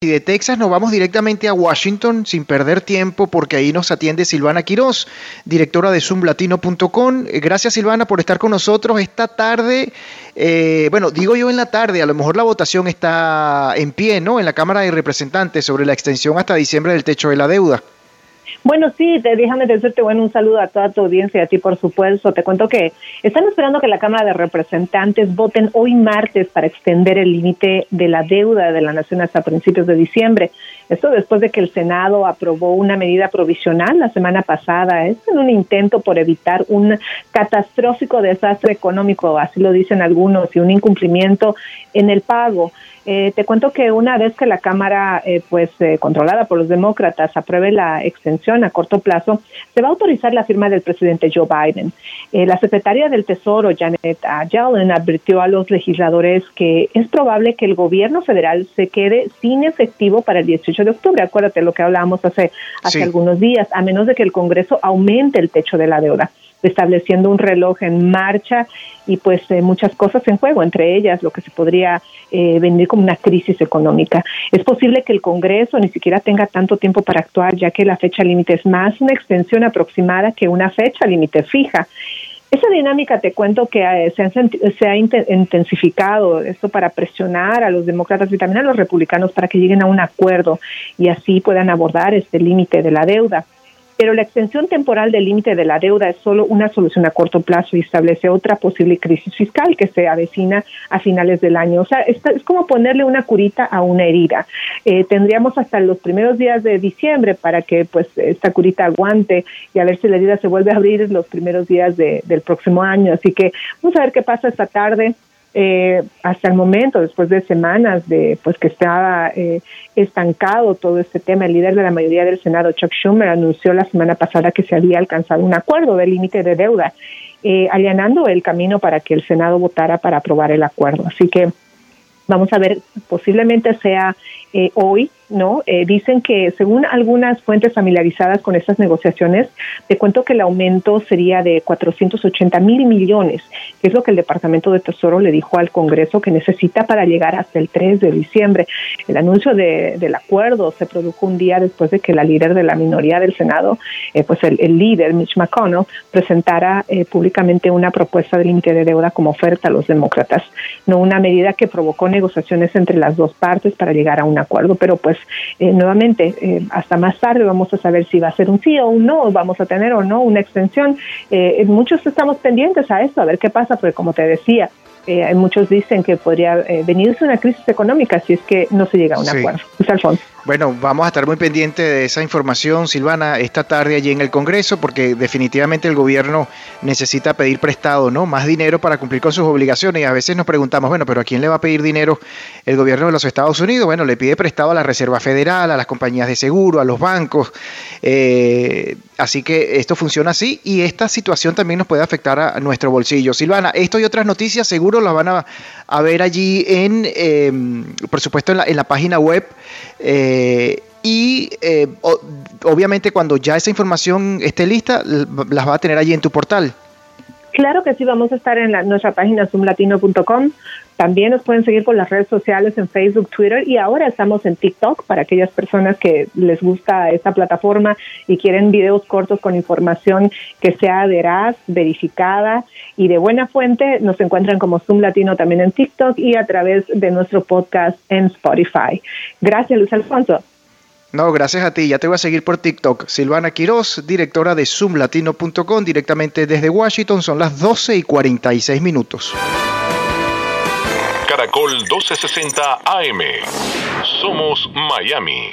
Y de Texas nos vamos directamente a Washington sin perder tiempo porque ahí nos atiende Silvana Quiroz, directora de zoomlatino.com. Eh, gracias Silvana por estar con nosotros esta tarde. Eh, bueno, digo yo en la tarde, a lo mejor la votación está en pie, ¿no? En la Cámara de Representantes sobre la extensión hasta diciembre del techo de la deuda. Bueno, sí, te, déjame decirte bueno, un saludo a toda tu audiencia y a ti, por supuesto. Te cuento que están esperando que la Cámara de Representantes voten hoy martes para extender el límite de la deuda de la Nación hasta principios de diciembre. Esto después de que el Senado aprobó una medida provisional la semana pasada. Es en un intento por evitar un catastrófico desastre económico, así lo dicen algunos, y un incumplimiento en el pago. Eh, te cuento que una vez que la Cámara, eh, pues eh, controlada por los demócratas, apruebe la extensión a corto plazo, se va a autorizar la firma del presidente Joe Biden. la secretaria del Tesoro, Janet Yellen, advirtió a los legisladores que es probable que el gobierno federal se quede sin efectivo para el 18 de octubre. Acuérdate lo que hablábamos hace, hace algunos días, a menos de que el Congreso aumente el techo de la deuda estableciendo un reloj en marcha y pues eh, muchas cosas en juego, entre ellas lo que se podría eh, venir como una crisis económica. Es posible que el Congreso ni siquiera tenga tanto tiempo para actuar, ya que la fecha límite es más una extensión aproximada que una fecha límite fija. Esa dinámica te cuento que eh, se, se, ha intensificado esto para presionar a los demócratas y también a los republicanos para que lleguen a un acuerdo y así puedan abordar este límite de la deuda pero la extensión temporal del límite de la deuda es solo una solución a corto plazo y establece otra posible crisis fiscal que se avecina a finales del año. O sea, es, como ponerle una curita a una herida. Eh, tendríamos hasta los primeros días de diciembre para que pues esta curita aguante y a ver si la herida se vuelve a abrir los primeros días del próximo año. Así que vamos a ver qué pasa esta tarde. Eh, hasta el momento, después de semanas de pues que estaba eh, estancado todo este tema, el líder de la mayoría del Senado, Chuck Schumer, anunció la semana pasada que se había alcanzado un acuerdo del límite de deuda, eh, allanando el camino para que el Senado votara para aprobar el acuerdo. Así que vamos a ver, posiblemente sea eh, hoy, ¿no? Eh, dicen que según algunas fuentes familiarizadas con estas negociaciones, te cuento que el aumento sería de 480 mil millones, que es lo que el Departamento de Tesoro le dijo al Congreso que necesita para llegar hasta el 3 de diciembre. El anuncio del acuerdo se produjo un día después de que la líder de la minoría del Senado, eh, pues el, líder, Mitch McConnell, presentara públicamente una propuesta de límite de deuda como oferta a los demócratas, no una medida que provocó negociaciones entre las dos partes para llegar a un acuerdo, pero pues eh, nuevamente eh, hasta más tarde vamos a saber si va a ser un sí o un no, vamos a tener o no una extensión. Eh, muchos estamos pendientes a eso, a ver qué pasa, porque como te decía, muchos dicen que podría venirse una crisis económica si es que no se llega a un acuerdo. Alfonso. Bueno, vamos a estar muy pendientes de esa información, Silvana, esta tarde allí en el Congreso, porque definitivamente el gobierno necesita pedir prestado, ¿no? Más dinero para cumplir con sus obligaciones. Y a veces nos preguntamos, bueno, pero ¿a quién le va a pedir dinero el gobierno de los Estados Unidos? Bueno, le pide prestado a la Reserva Federal, a las compañías de seguro, a los bancos. Eh, así que esto funciona así y esta situación también nos puede afectar a nuestro bolsillo. Silvana, esto y otras noticias seguro las van a, ver allí en, em, por supuesto, en la, en la página web. Eh, eh, y eh, obviamente cuando ya esa información esté lista, las va a tener allí en tu portal. Claro que sí, vamos a estar en nuestra página zoomlatino.com. También nos pueden seguir por las redes sociales en Facebook, Twitter y ahora estamos en TikTok para aquellas personas que les gusta esta plataforma y quieren videos cortos con información que sea veraz, verificada y de buena fuente. Nos encuentran como Zoom Latino también en TikTok y a través de nuestro podcast en Spotify. Gracias, Luis Alfonso. No, gracias a ti. Ya te voy a seguir por TikTok. Silvana Quiroz, directora de zoomlatino.com, directamente desde Washington. Son las 12 y 46 minutos. Caracol 1260 AM. Somos Miami.